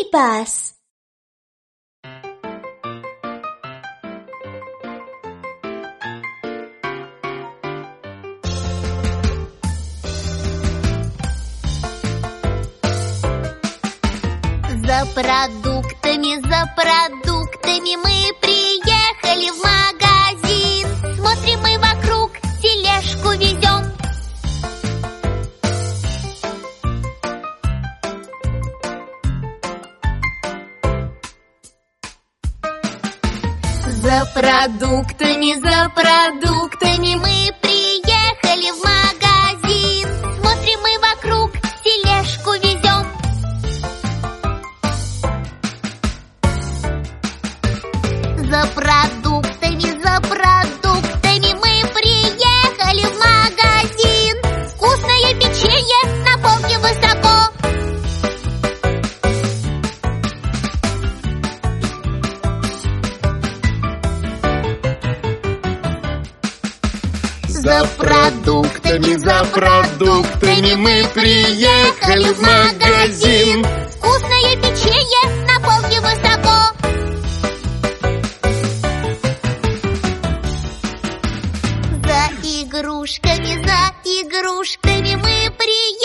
Скрипас. За продуктами, за продуктами мы приехали За продуктами, за продуктами мы приехали в магазин. Смотрим мы вокруг, тележку везем. За продуктами, За продуктами, за продуктами мы приехали в магазин. Вкусное печенье, на полке высоко. За игрушками, за игрушками мы приехали.